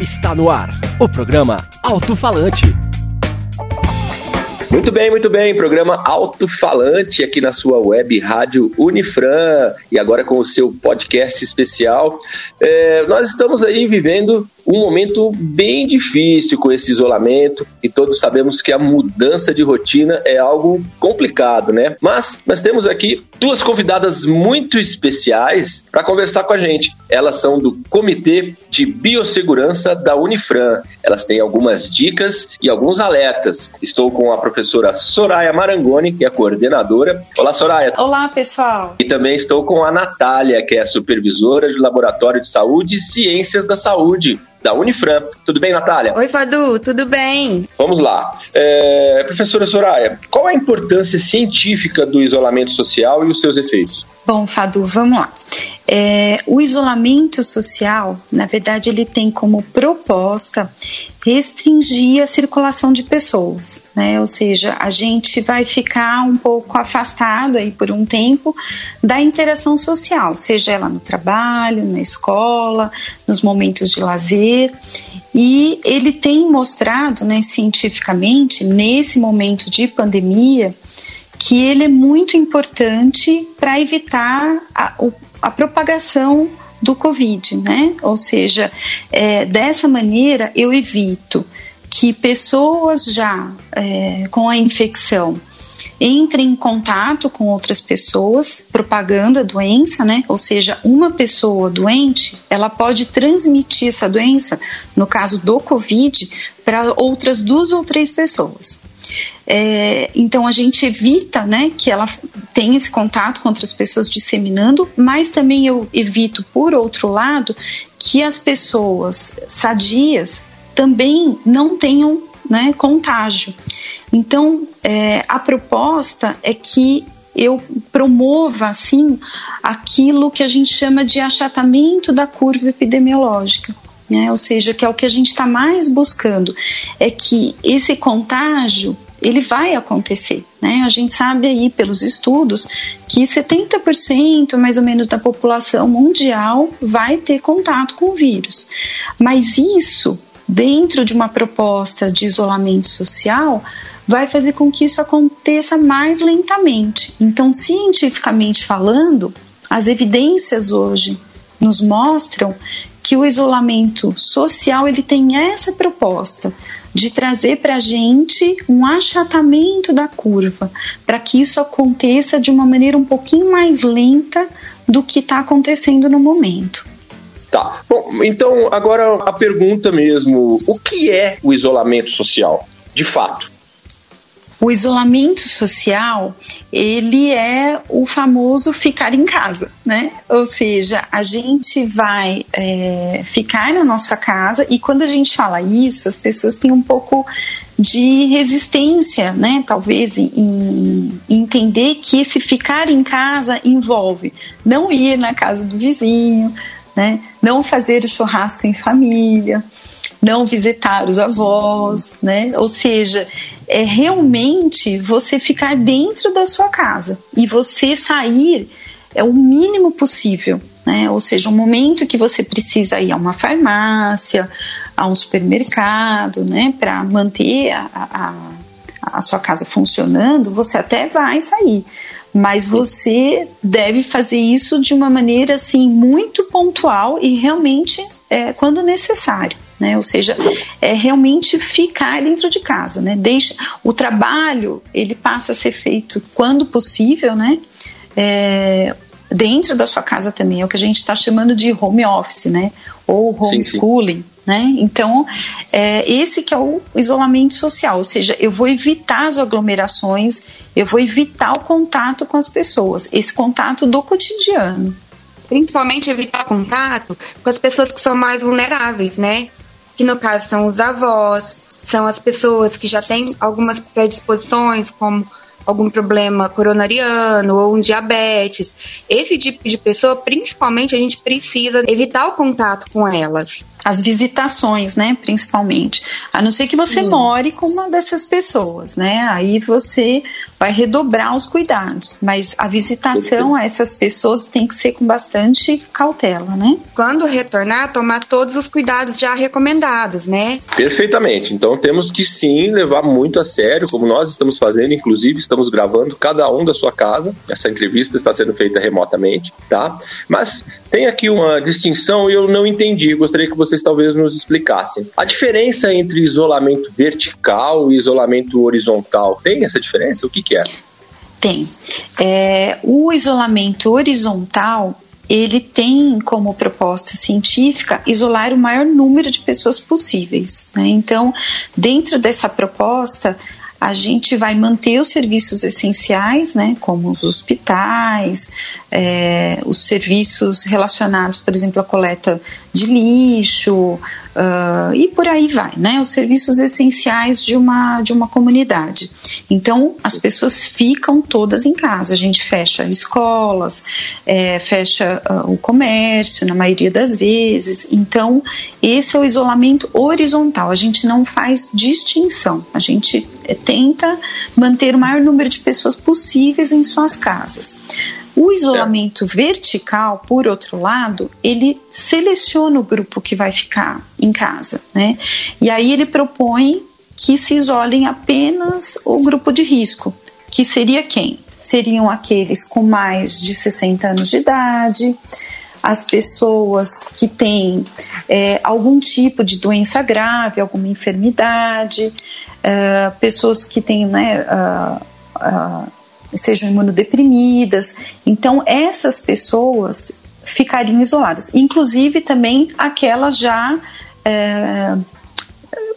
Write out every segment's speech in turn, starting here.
Está no ar o programa Alto Falante. Muito bem, muito bem. Programa Alto Falante aqui na sua web rádio Unifran e agora com o seu podcast especial. É, nós estamos aí vivendo um momento bem difícil com esse isolamento e todos sabemos que a mudança de rotina é algo complicado, né? Mas nós temos aqui duas convidadas muito especiais para conversar com a gente. Elas são do Comitê de Biossegurança da Unifran. Elas têm algumas dicas e alguns alertas. Estou com a professora Soraya Marangoni, que é a coordenadora. Olá, Soraya. Olá, pessoal. E também estou com a Natália, que é a supervisora de Laboratório de Saúde e Ciências da Saúde da Unifran. Tudo bem, Natália? Oi, Fadu, tudo bem? Vamos lá. É, professora Soraya, qual a importância científica do isolamento social e os seus efeitos? Bom, Fadu, vamos lá. É, o isolamento social, na verdade, ele tem como proposta restringir a circulação de pessoas, né? Ou seja, a gente vai ficar um pouco afastado aí por um tempo da interação social, seja ela no trabalho, na escola, nos momentos de lazer. E ele tem mostrado, né, cientificamente, nesse momento de pandemia, que ele é muito importante para evitar a, a, propagação do Covid, né? Ou seja, é, dessa maneira eu evito que pessoas já é, com a infecção entrem em contato com outras pessoas, propagando a doença, né? Ou seja, uma pessoa doente, ela pode transmitir essa doença, no caso do Covid, para outras duas ou três pessoas. É, então a gente evita né, que ela tenha esse contato com outras pessoas disseminando, mas também eu evito, por outro lado, que as pessoas sadias também não tenham né, contágio. Então é, a proposta é que eu promova assim aquilo que a gente chama de achatamento da curva epidemiológica né? Ou seja, que é o que a gente está mais buscando, é que esse contágio ele vai acontecer, né? A gente sabe aí pelos estudos que 70% mais ou menos da população mundial vai ter contato com o vírus. Mas isso, dentro de uma proposta de isolamento social, vai fazer com que isso aconteça mais lentamente. Então, cientificamente falando, as evidências hoje nos mostram que o isolamento social ele tem essa proposta de trazer para a gente um achatamento da curva, para que isso aconteça de uma maneira um pouquinho mais lenta do que está acontecendo no momento. Tá. Bom, então agora a pergunta mesmo: o que é o isolamento social, de fato? O isolamento social, ele é o famoso ficar em casa, né? Ou seja, a gente vai é, ficar na nossa casa e quando a gente fala isso, as pessoas têm um pouco de resistência, né? Talvez em, entender que esse ficar em casa envolve não ir na casa do vizinho, né? Não fazer o churrasco em família, não visitar os avós, né? Ou seja, é realmente você ficar dentro da sua casa e você sair é o mínimo possível, né? Ou seja, um momento que você precisa ir a uma farmácia, a um supermercado, né, para manter a, a, a sua casa funcionando, você até vai sair mas você deve fazer isso de uma maneira assim muito pontual e realmente é, quando necessário né? Ou seja, é realmente ficar dentro de casa, né? Deixa o trabalho ele passa a ser feito quando possível, né? É, dentro da sua casa também é o que a gente está chamando de home office, né? Ou homeschooling. Sim, sim. Né? Então, é, esse que é o isolamento social, ou seja, eu vou evitar as aglomerações, eu vou evitar o contato com as pessoas, esse contato do cotidiano. Principalmente evitar contato com as pessoas que são mais vulneráveis, né? que no caso são os avós, são as pessoas que já têm algumas predisposições, como algum problema coronariano ou um diabetes. Esse tipo de pessoa, principalmente, a gente precisa evitar o contato com elas. As visitações, né, principalmente. A não ser que você Sim. more com uma dessas pessoas, né? Aí você vai redobrar os cuidados. Mas a visitação a essas pessoas tem que ser com bastante cautela, né? Quando retornar, tomar todos os cuidados já recomendados, né? Perfeitamente. Então temos que sim levar muito a sério, como nós estamos fazendo, inclusive estamos gravando cada um da sua casa. Essa entrevista está sendo feita remotamente, tá? Mas tem aqui uma distinção e eu não entendi. Gostaria que vocês talvez nos explicassem. A diferença entre isolamento vertical e isolamento horizontal, tem essa diferença? O que, que é? Tem. É, o isolamento horizontal ele tem como proposta científica isolar o maior número de pessoas possíveis. Né? Então, dentro dessa proposta, a gente vai manter os serviços essenciais, né, como os hospitais, é, os serviços relacionados, por exemplo, à coleta de lixo, Uh, e por aí vai, né? Os serviços essenciais de uma, de uma comunidade. Então, as pessoas ficam todas em casa. A gente fecha escolas, é, fecha uh, o comércio, na maioria das vezes. Então, esse é o isolamento horizontal. A gente não faz distinção. A gente é, tenta manter o maior número de pessoas possíveis em suas casas. O isolamento vertical, por outro lado, ele seleciona o grupo que vai ficar em casa, né? E aí ele propõe que se isolem apenas o grupo de risco, que seria quem? Seriam aqueles com mais de 60 anos de idade, as pessoas que têm é, algum tipo de doença grave, alguma enfermidade, é, pessoas que têm né, uh, uh, sejam imunodeprimidas. Então, essas pessoas ficariam isoladas, inclusive também aquelas já é,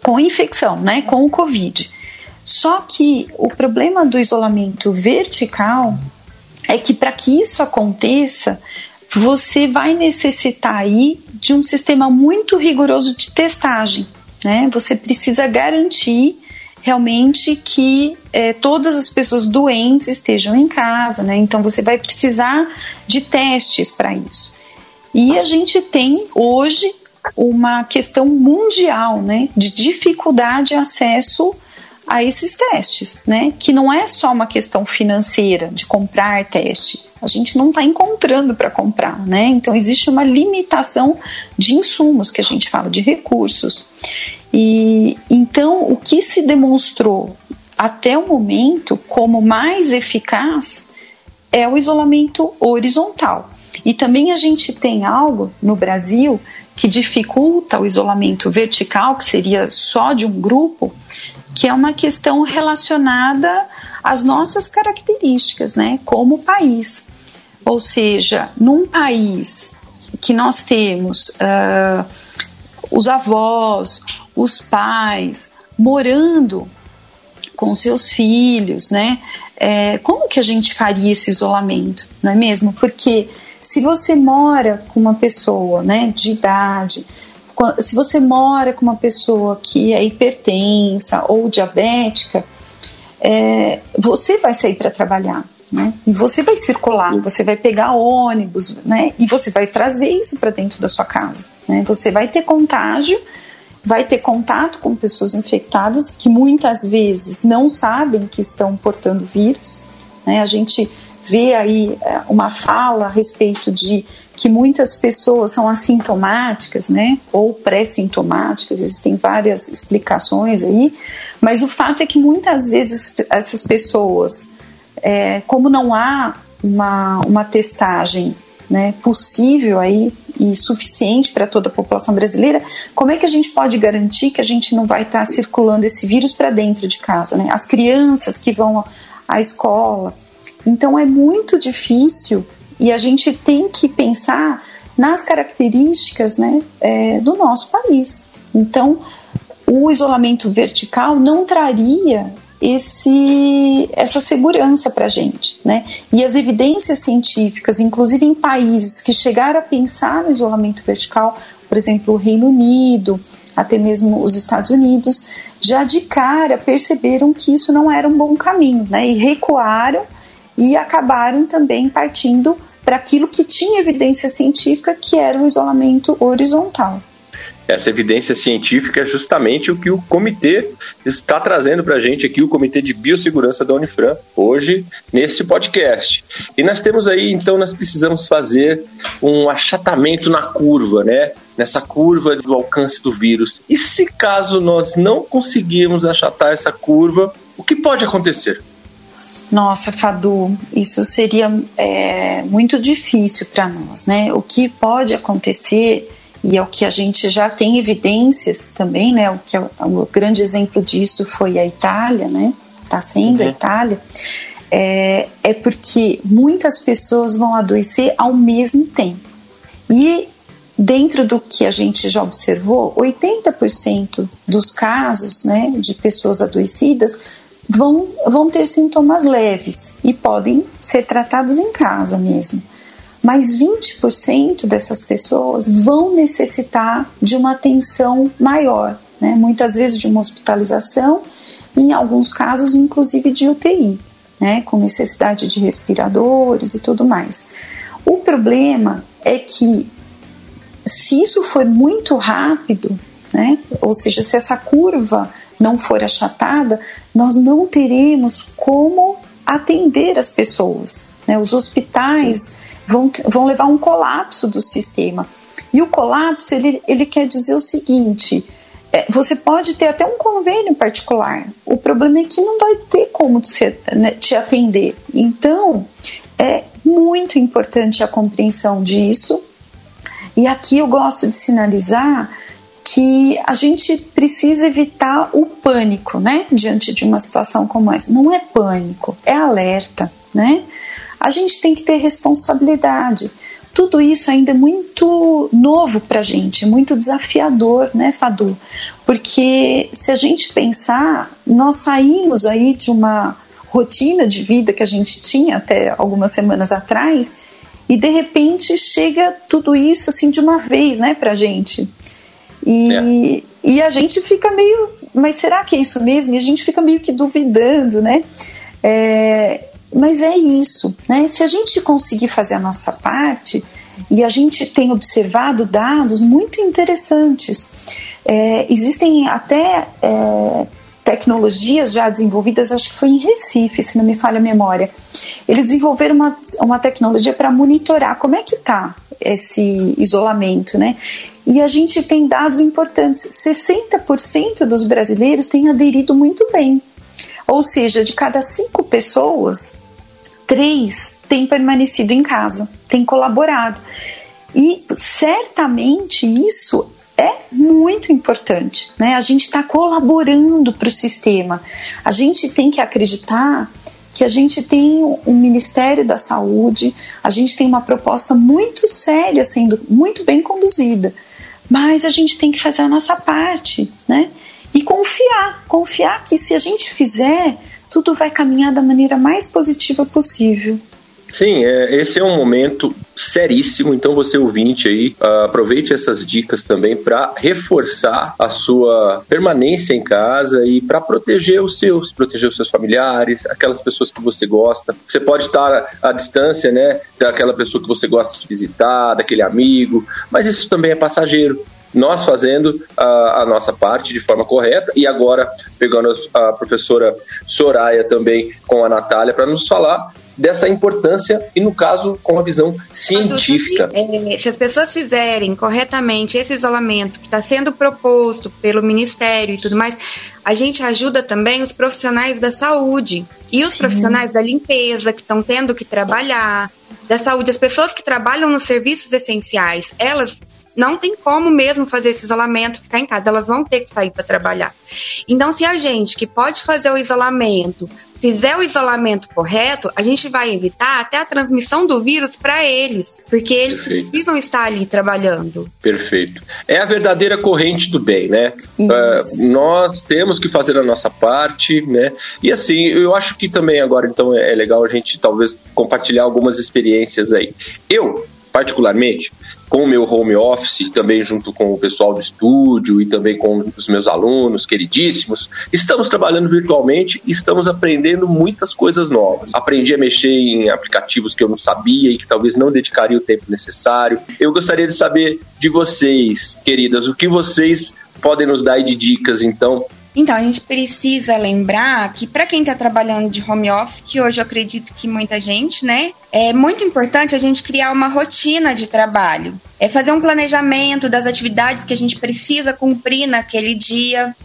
com infecção, né, com o Covid. Só que o problema do isolamento vertical é que para que isso aconteça, você vai necessitar aí de um sistema muito rigoroso de testagem, né? Você precisa garantir realmente que é, todas as pessoas doentes estejam em casa, né? Então você vai precisar de testes para isso. E a gente tem hoje uma questão mundial, né, de dificuldade de acesso a esses testes, né? Que não é só uma questão financeira de comprar teste. A gente não está encontrando para comprar, né? Então existe uma limitação de insumos que a gente fala de recursos. E então o que se demonstrou até o momento como mais eficaz é o isolamento horizontal. E também a gente tem algo no Brasil que dificulta o isolamento vertical, que seria só de um grupo, que é uma questão relacionada às nossas características, né, como país. Ou seja, num país que nós temos uh, os avós, os pais morando com seus filhos, né? É, como que a gente faria esse isolamento, não é mesmo? Porque se você mora com uma pessoa, né, de idade, se você mora com uma pessoa que é hipertensa ou diabética, é, você vai sair para trabalhar, né? E você vai circular, você vai pegar ônibus, né? E você vai trazer isso para dentro da sua casa, né? Você vai ter contágio vai ter contato com pessoas infectadas que muitas vezes não sabem que estão portando vírus. Né? A gente vê aí é, uma fala a respeito de que muitas pessoas são assintomáticas, né, ou pré-sintomáticas, existem várias explicações aí, mas o fato é que muitas vezes essas pessoas, é, como não há uma, uma testagem né, possível aí e suficiente para toda a população brasileira, como é que a gente pode garantir que a gente não vai estar tá circulando esse vírus para dentro de casa, né? As crianças que vão à escola. Então é muito difícil e a gente tem que pensar nas características né, é, do nosso país. Então, o isolamento vertical não traria esse, essa segurança para a gente. Né? E as evidências científicas, inclusive em países que chegaram a pensar no isolamento vertical, por exemplo, o Reino Unido, até mesmo os Estados Unidos, já de cara perceberam que isso não era um bom caminho né? e recuaram e acabaram também partindo para aquilo que tinha evidência científica, que era o isolamento horizontal. Essa evidência científica é justamente o que o comitê está trazendo para a gente aqui, o Comitê de Biossegurança da Unifran, hoje, nesse podcast. E nós temos aí, então, nós precisamos fazer um achatamento na curva, né? Nessa curva do alcance do vírus. E se caso nós não conseguirmos achatar essa curva, o que pode acontecer? Nossa, Fadu, isso seria é, muito difícil para nós, né? O que pode acontecer e é o que a gente já tem evidências também, né? O que é o, o grande exemplo disso foi a Itália, né? Está sendo uhum. a Itália. É, é porque muitas pessoas vão adoecer ao mesmo tempo. E dentro do que a gente já observou, 80% dos casos né, de pessoas adoecidas vão, vão ter sintomas leves e podem ser tratadas em casa mesmo mas 20% dessas pessoas vão necessitar de uma atenção maior, né? muitas vezes de uma hospitalização, em alguns casos, inclusive de UTI, né? com necessidade de respiradores e tudo mais. O problema é que, se isso for muito rápido, né? ou seja, se essa curva não for achatada, nós não teremos como atender as pessoas. Né? Os hospitais vão, vão levar a um colapso do sistema. E o colapso, ele, ele quer dizer o seguinte: é, você pode ter até um convênio particular, o problema é que não vai ter como né, te atender. Então, é muito importante a compreensão disso. E aqui eu gosto de sinalizar que a gente precisa evitar o pânico, né? Diante de uma situação como essa. Não é pânico, é alerta, né? A gente tem que ter responsabilidade. Tudo isso ainda é muito novo para a gente, muito desafiador, né, Fadu? Porque se a gente pensar, nós saímos aí de uma rotina de vida que a gente tinha até algumas semanas atrás e de repente chega tudo isso assim de uma vez, né, a gente. E, é. e a gente fica meio, mas será que é isso mesmo? E a gente fica meio que duvidando, né? É, mas é isso, né? Se a gente conseguir fazer a nossa parte, e a gente tem observado dados muito interessantes. É, existem até é, tecnologias já desenvolvidas, acho que foi em Recife, se não me falha a memória. Eles desenvolveram uma, uma tecnologia para monitorar como é que está esse isolamento, né? E a gente tem dados importantes. 60% dos brasileiros têm aderido muito bem. Ou seja, de cada cinco pessoas, três têm permanecido em casa, têm colaborado. E certamente isso é muito importante, né? A gente está colaborando para o sistema. A gente tem que acreditar que a gente tem um Ministério da Saúde, a gente tem uma proposta muito séria sendo muito bem conduzida, mas a gente tem que fazer a nossa parte, né? E confiar, confiar que se a gente fizer, tudo vai caminhar da maneira mais positiva possível. Sim, é, esse é um momento seríssimo, então você ouvinte aí, uh, aproveite essas dicas também para reforçar a sua permanência em casa e para proteger os seus, proteger os seus familiares, aquelas pessoas que você gosta. Você pode estar à distância, né, daquela pessoa que você gosta de visitar, daquele amigo, mas isso também é passageiro nós fazendo a, a, nossa parte de forma correta e agora pegando a, a professora Soraya também com a Natália para nos falar dessa importância e, no caso, com a visão científica. É, se as pessoas fizerem corretamente esse isolamento que está sendo proposto pelo Ministério e tudo mais, a gente ajuda também os profissionais da saúde e os Sim. profissionais da limpeza que estão tendo que trabalhar, da saúde, as pessoas que trabalham nos serviços essenciais, elas não tem como mesmo fazer esse isolamento, ficar em casa, elas vão ter que sair para trabalhar. Então, se a gente que pode fazer o isolamento fizer o isolamento correto, a gente vai evitar até a transmissão do vírus para eles, porque eles Perfeito. precisam estar ali trabalhando. Perfeito. É a verdadeira corrente do bem, né? Uh, nós temos que fazer a nossa parte, né? E assim, eu acho que também agora, então, é legal a gente talvez compartilhar algumas experiências aí. Eu particularmente, com o meu home office, também junto com o pessoal do estúdio e também com os meus alunos queridíssimos, estamos trabalhando virtualmente e estamos aprendendo muitas coisas novas. Aprendi a mexer em aplicativos que eu não sabia e que talvez não dedicaria o tempo necessário. Eu gostaria de saber de vocês, queridas, o que vocês podem nos dar de dicas, então, então, a gente precisa lembrar que para quem está trabalhando de home office, que hoje eu acredito que muita gente, né? É muito importante a gente criar uma rotina de trabalho. É fazer um planejamento das atividades que a gente precisa cumprir naquele dia.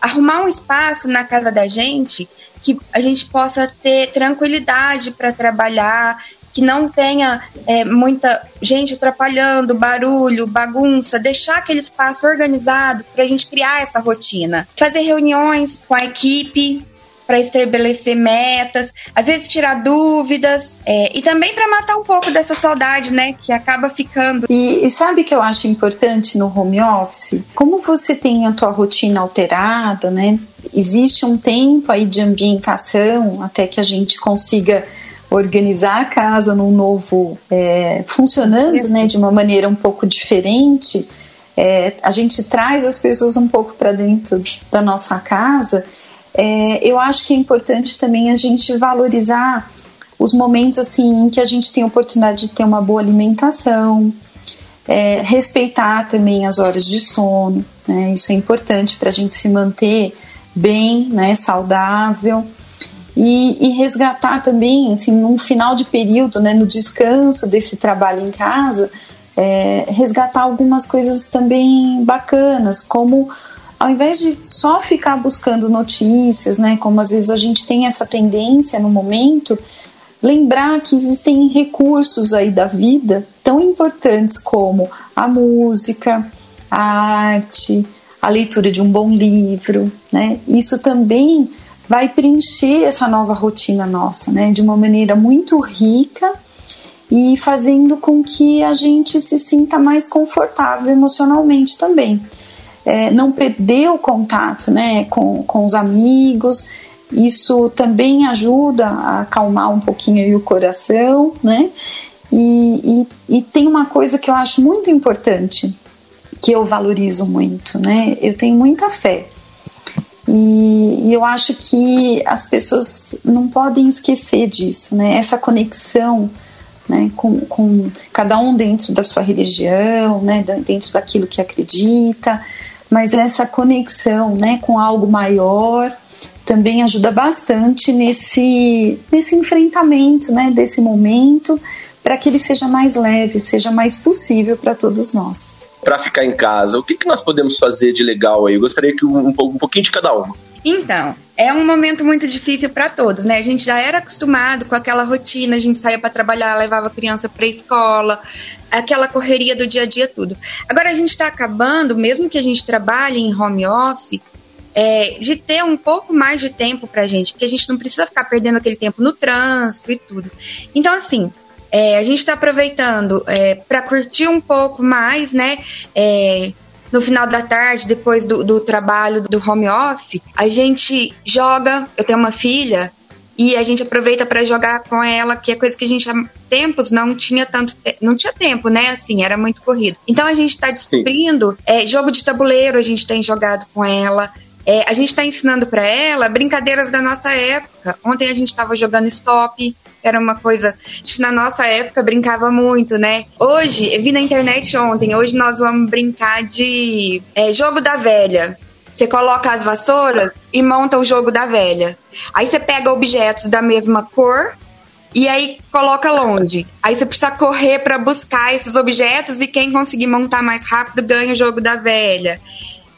Arrumar um espaço na casa da gente que a gente possa ter tranquilidade para trabalhar, que não tenha é, muita gente atrapalhando, barulho, bagunça, deixar aquele espaço organizado para a gente criar essa rotina. Fazer reuniões com a equipe para estabelecer metas, às vezes tirar dúvidas é, e também para matar um pouco dessa saudade, né, que acaba ficando. E, e sabe que eu acho importante no home office? Como você tem a tua rotina alterada, né? Existe um tempo aí de ambientação até que a gente consiga organizar a casa num novo é, funcionando né, de uma maneira um pouco diferente é, a gente traz as pessoas um pouco para dentro da nossa casa é, eu acho que é importante também a gente valorizar os momentos assim em que a gente tem a oportunidade de ter uma boa alimentação é, respeitar também as horas de sono né, isso é importante para a gente se manter bem né, saudável e, e, resgatar também, assim, num final de período, né, no descanso desse trabalho em casa, é, resgatar algumas coisas também bacanas, como ao invés de só ficar buscando notícias, né, como às vezes a gente tem essa tendência no momento, lembrar que existem recursos aí da vida tão importantes como a música, a arte, a leitura de um bom livro, né? Isso também vai preencher essa nova rotina nossa, né, de uma maneira muito rica e fazendo com que a gente se sinta mais confortável emocionalmente também. É, não perder o contato né, com, com os amigos, isso também ajuda a acalmar um pouquinho o coração, né? E, e, e tem uma coisa que eu acho muito importante, que eu valorizo muito, né? Eu tenho muita fé e, e, eu acho que as pessoas não podem esquecer disso, né? Essa conexão né, com, com cada um dentro da sua religião, né, dentro daquilo que acredita, mas essa conexão né, com algo maior também ajuda bastante nesse, nesse enfrentamento né, desse momento para que ele seja mais leve, seja mais possível para todos nós para ficar em casa? O que, que nós podemos fazer de legal aí? Eu gostaria que um, um, um pouquinho de cada uma. Então, é um momento muito difícil para todos, né? A gente já era acostumado com aquela rotina, a gente saía para trabalhar, levava a criança para escola, aquela correria do dia a dia, tudo. Agora a gente está acabando, mesmo que a gente trabalhe em home office, é, de ter um pouco mais de tempo para a gente, porque a gente não precisa ficar perdendo aquele tempo no trânsito e tudo. Então, assim, é, a gente está aproveitando é, para curtir um pouco mais, né? É, no final da tarde, depois do, do trabalho do home office, a gente joga. Eu tenho uma filha e a gente aproveita para jogar com ela, que é coisa que a gente há tempos não tinha tanto não tinha tempo, né? Assim, era muito corrido. Então a gente está descobrindo é, jogo de tabuleiro, a gente tem jogado com ela. É, a gente está ensinando para ela brincadeiras da nossa época. Ontem a gente estava jogando stop, era uma coisa que na nossa época brincava muito, né? Hoje, eu vi na internet ontem, hoje nós vamos brincar de é, jogo da velha. Você coloca as vassouras e monta o jogo da velha. Aí você pega objetos da mesma cor e aí coloca longe. Aí você precisa correr para buscar esses objetos e quem conseguir montar mais rápido ganha o jogo da velha.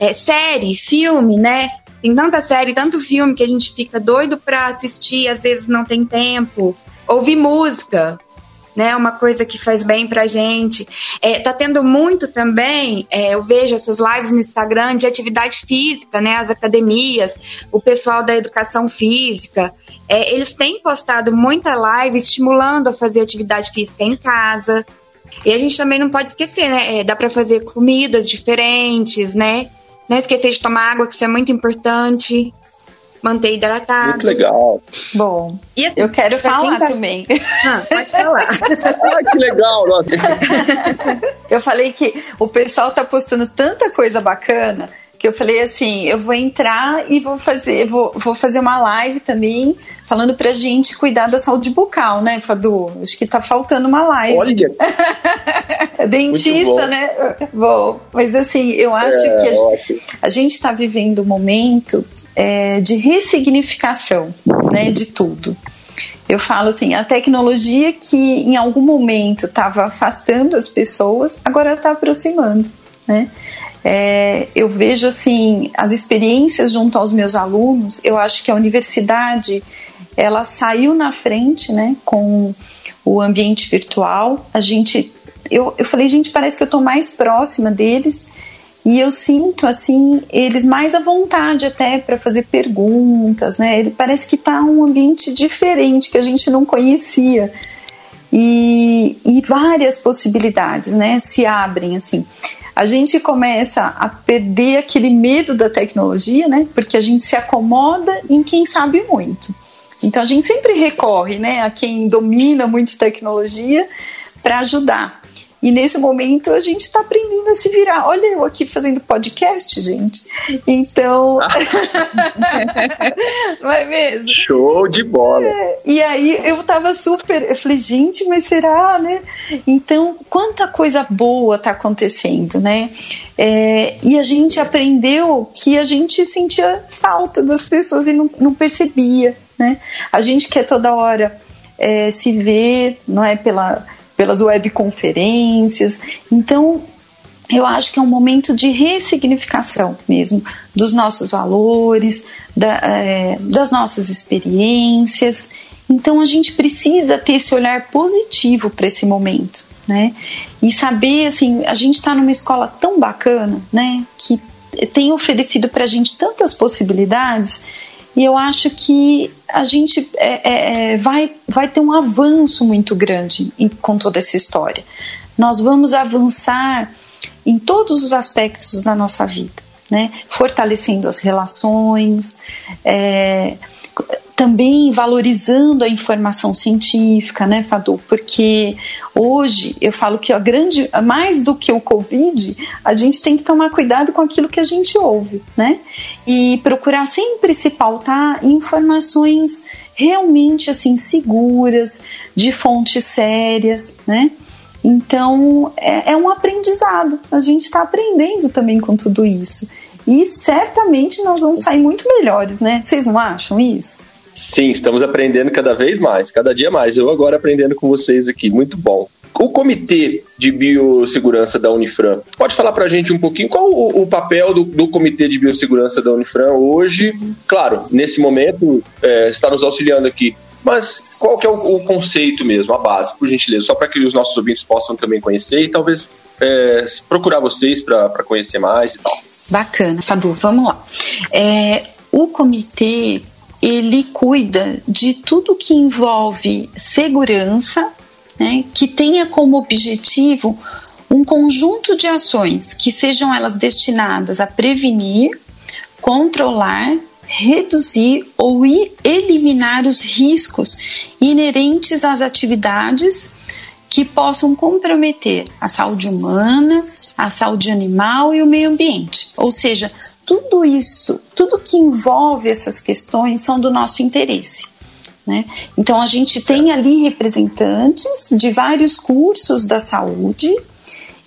É, série, filme, né? Tem tanta série, tanto filme que a gente fica doido para assistir, às vezes não tem tempo ouvir música, né? Uma coisa que faz bem pra gente. É, tá tendo muito também, é, eu vejo essas lives no Instagram de atividade física, né? As academias, o pessoal da educação física. É, eles têm postado muita live estimulando a fazer atividade física em casa. E a gente também não pode esquecer, né? É, dá para fazer comidas diferentes, né? Não esquecer de tomar água, que isso é muito importante. manter hidratado. Muito legal. Bom, assim, eu quero falar tá... também. Ah, pode falar. ah, que legal. Nossa. eu falei que o pessoal tá postando tanta coisa bacana que eu falei assim, eu vou entrar e vou fazer, vou, vou fazer uma live também falando pra gente cuidar da saúde bucal, né, Fadu? Acho que tá faltando uma live. Olha! Dentista, né? Bom, mas assim, eu acho é, que a gente, a gente tá vivendo um momento é, de ressignificação, né, de tudo. Eu falo assim, a tecnologia que em algum momento estava afastando as pessoas, agora está aproximando, né? É, eu vejo assim as experiências junto aos meus alunos. Eu acho que a universidade ela saiu na frente, né, com o ambiente virtual. A gente, eu, eu falei, gente, parece que eu estou mais próxima deles e eu sinto assim eles mais à vontade até para fazer perguntas, né? Ele parece que está um ambiente diferente que a gente não conhecia. E, e várias possibilidades, né, se abrem assim a gente começa a perder aquele medo da tecnologia, né? Porque a gente se acomoda em quem sabe muito. Então a gente sempre recorre, né, a quem domina muito tecnologia para ajudar. E nesse momento a gente está aprendendo a se virar. Olha eu aqui fazendo podcast, gente. Então. não é mesmo? Show de bola. É. E aí eu tava super. Eu falei, gente, mas será, né? Então, quanta coisa boa tá acontecendo, né? É, e a gente aprendeu que a gente sentia falta das pessoas e não, não percebia, né? A gente quer toda hora é, se ver, não é? Pela pelas webconferências. Então, eu acho que é um momento de ressignificação mesmo dos nossos valores, da, é, das nossas experiências. Então, a gente precisa ter esse olhar positivo para esse momento. Né? E saber, assim, a gente está numa escola tão bacana, né? Que tem oferecido para a gente tantas possibilidades e eu acho que a gente é, é, é, vai, vai ter um avanço muito grande em, com toda essa história. Nós vamos avançar em todos os aspectos da nossa vida, né? fortalecendo as relações, é, também valorizando a informação científica, né, Fadu? Porque hoje eu falo que a grande, mais do que o Covid, a gente tem que tomar cuidado com aquilo que a gente ouve, né? E procurar sempre se pautar informações realmente assim seguras, de fontes sérias, né? Então é, é um aprendizado. A gente está aprendendo também com tudo isso. E certamente nós vamos sair muito melhores, né? Vocês não acham isso? Sim, estamos aprendendo cada vez mais, cada dia mais. Eu agora aprendendo com vocês aqui, muito bom. O Comitê de Biossegurança da Unifran, pode falar para a gente um pouquinho qual o, o papel do, do, Comitê de Biossegurança da Unifran hoje? Claro, nesse momento é, está nos auxiliando aqui, mas qual que é o, o conceito mesmo, a base, por gentileza, só para que os nossos ouvintes possam também conhecer e talvez é, procurar vocês para conhecer mais e tal. Bacana, Fadu, vamos lá. É, o comitê ele cuida de tudo que envolve segurança, né, que tenha como objetivo um conjunto de ações que sejam elas destinadas a prevenir, controlar, reduzir ou eliminar os riscos inerentes às atividades que possam comprometer a saúde humana, a saúde animal e o meio ambiente. Ou seja, tudo isso, tudo que envolve essas questões são do nosso interesse. Né? Então a gente tem ali representantes de vários cursos da saúde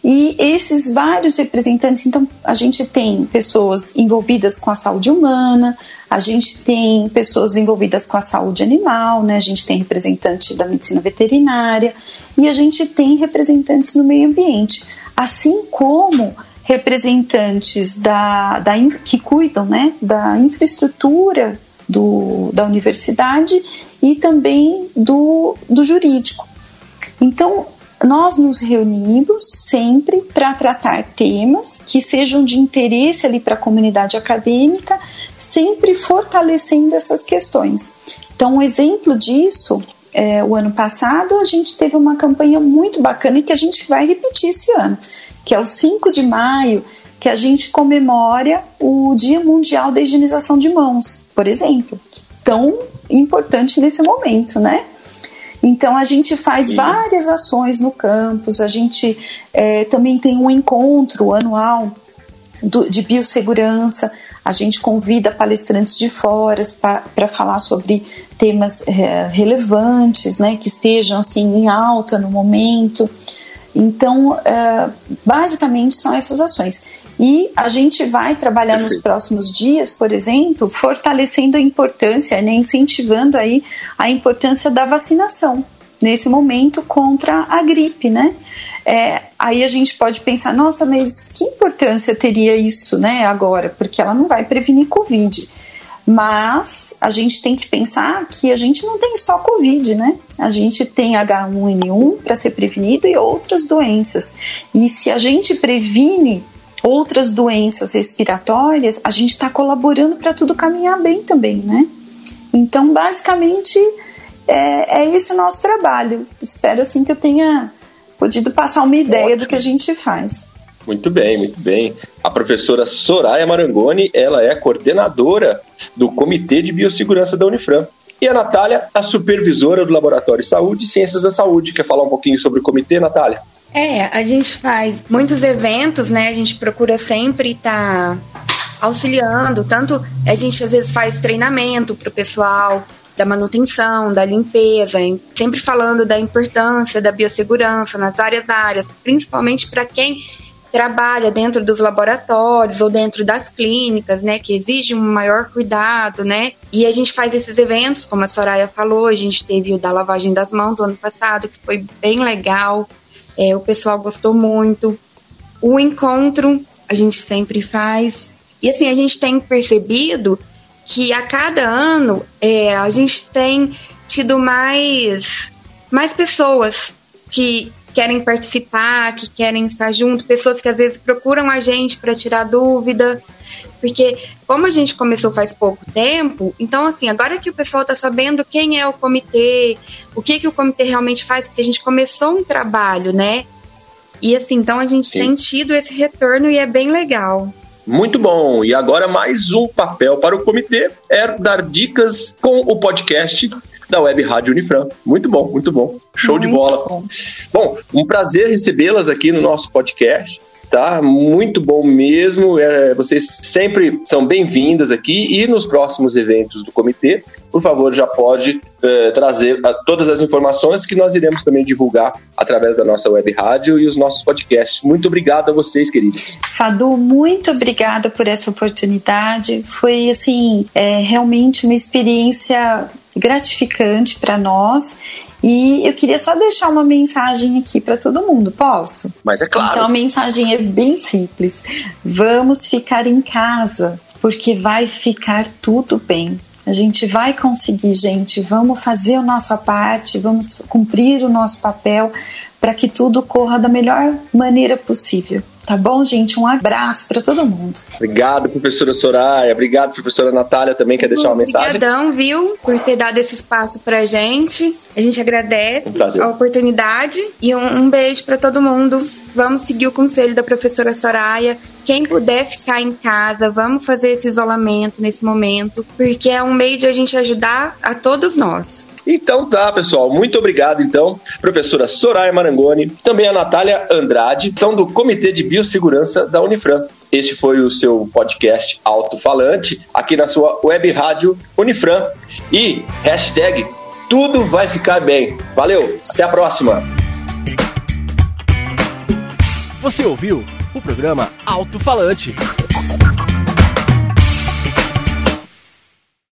e esses vários representantes, então a gente tem pessoas envolvidas com a saúde humana, a gente tem pessoas envolvidas com a saúde animal, né? a gente tem representante da medicina veterinária e a gente tem representantes no meio ambiente, assim como representantes da, da, que cuidam né, da infraestrutura do, da universidade e também do, do jurídico. Então, nós nos reunimos sempre para tratar temas que sejam de interesse ali para a comunidade acadêmica, sempre fortalecendo essas questões. Então, um exemplo disso, é, o ano passado, a gente teve uma campanha muito bacana e que a gente vai repetir esse ano, que é o 5 de maio, que a gente comemora o Dia Mundial da Higienização de Mãos. por exemplo, tão importante nesse momento, né? Então a gente faz Sim. várias ações no campus, a gente é, também tem um encontro anual do, de biossegurança, a gente convida palestrantes de fora para falar sobre temas é, relevantes, né, que estejam assim em alta no momento. Então, é, basicamente são essas ações. E a gente vai trabalhar Perfeito. nos próximos dias, por exemplo, fortalecendo a importância, né, incentivando aí a importância da vacinação nesse momento contra a gripe, né? É, aí a gente pode pensar, nossa, mas que importância teria isso, né, agora? Porque ela não vai prevenir Covid. Mas a gente tem que pensar que a gente não tem só Covid, né? A gente tem H1N1 para ser prevenido e outras doenças. E se a gente previne outras doenças respiratórias, a gente está colaborando para tudo caminhar bem também, né? Então, basicamente, é, é esse o nosso trabalho. Espero assim que eu tenha podido passar uma ideia Ótimo. do que a gente faz. Muito bem, muito bem. A professora Soraya Marangoni, ela é coordenadora do Comitê de Biossegurança da Unifran. E a Natália, a supervisora do Laboratório de Saúde e Ciências da Saúde. Quer falar um pouquinho sobre o comitê, Natália? É, a gente faz muitos eventos, né? A gente procura sempre estar tá auxiliando, tanto a gente às vezes faz treinamento para o pessoal da manutenção, da limpeza, sempre falando da importância da biossegurança nas várias áreas, principalmente para quem trabalha dentro dos laboratórios ou dentro das clínicas, né, que exige um maior cuidado, né? E a gente faz esses eventos, como a Soraya falou, a gente teve o da lavagem das mãos ano passado, que foi bem legal. É, o pessoal gostou muito. O encontro a gente sempre faz. E assim, a gente tem percebido que a cada ano é, a gente tem tido mais, mais pessoas que querem participar, que querem estar junto, pessoas que às vezes procuram a gente para tirar dúvida, porque como a gente começou faz pouco tempo, então assim, agora que o pessoal está sabendo quem é o comitê, o que que o comitê realmente faz, porque a gente começou um trabalho, né? E assim, então a gente Sim. tem tido esse retorno e é bem legal. Muito bom. E agora mais um papel para o comitê é dar dicas com o podcast da Web Rádio Unifran. Muito bom, muito bom. Show muito de bola. Bom. bom, um prazer recebê-las aqui no nosso podcast tá? Muito bom mesmo. É, vocês sempre são bem-vindas aqui e nos próximos eventos do comitê, por favor, já pode é, trazer todas as informações que nós iremos também divulgar através da nossa web rádio e os nossos podcasts. Muito obrigado a vocês, queridos. Fadu, muito obrigada por essa oportunidade. Foi assim, é, realmente uma experiência gratificante para nós e eu queria só deixar uma mensagem aqui para todo mundo, posso? Mas é claro. Então a mensagem é bem simples. Vamos ficar em casa, porque vai ficar tudo bem. A gente vai conseguir, gente. Vamos fazer a nossa parte, vamos cumprir o nosso papel para que tudo corra da melhor maneira possível. Tá bom, gente? Um abraço para todo mundo. Obrigado, professora Soraya. Obrigado, professora Natália. Também quer deixar uma mensagem? Obrigadão, viu, por ter dado esse espaço pra gente. A gente agradece um a oportunidade e um, um beijo para todo mundo. Vamos seguir o conselho da professora Soraya. Quem puder ficar em casa, vamos fazer esse isolamento nesse momento, porque é um meio de a gente ajudar a todos nós. Então tá, pessoal. Muito obrigado, então, professora Soraya Marangoni, também a Natália Andrade, são do Comitê de Biossegurança da Unifran. Este foi o seu podcast Alto-Falante, aqui na sua web rádio Unifran. E hashtag tudo vai ficar bem. Valeu, até a próxima. Você ouviu o programa Alto Falante.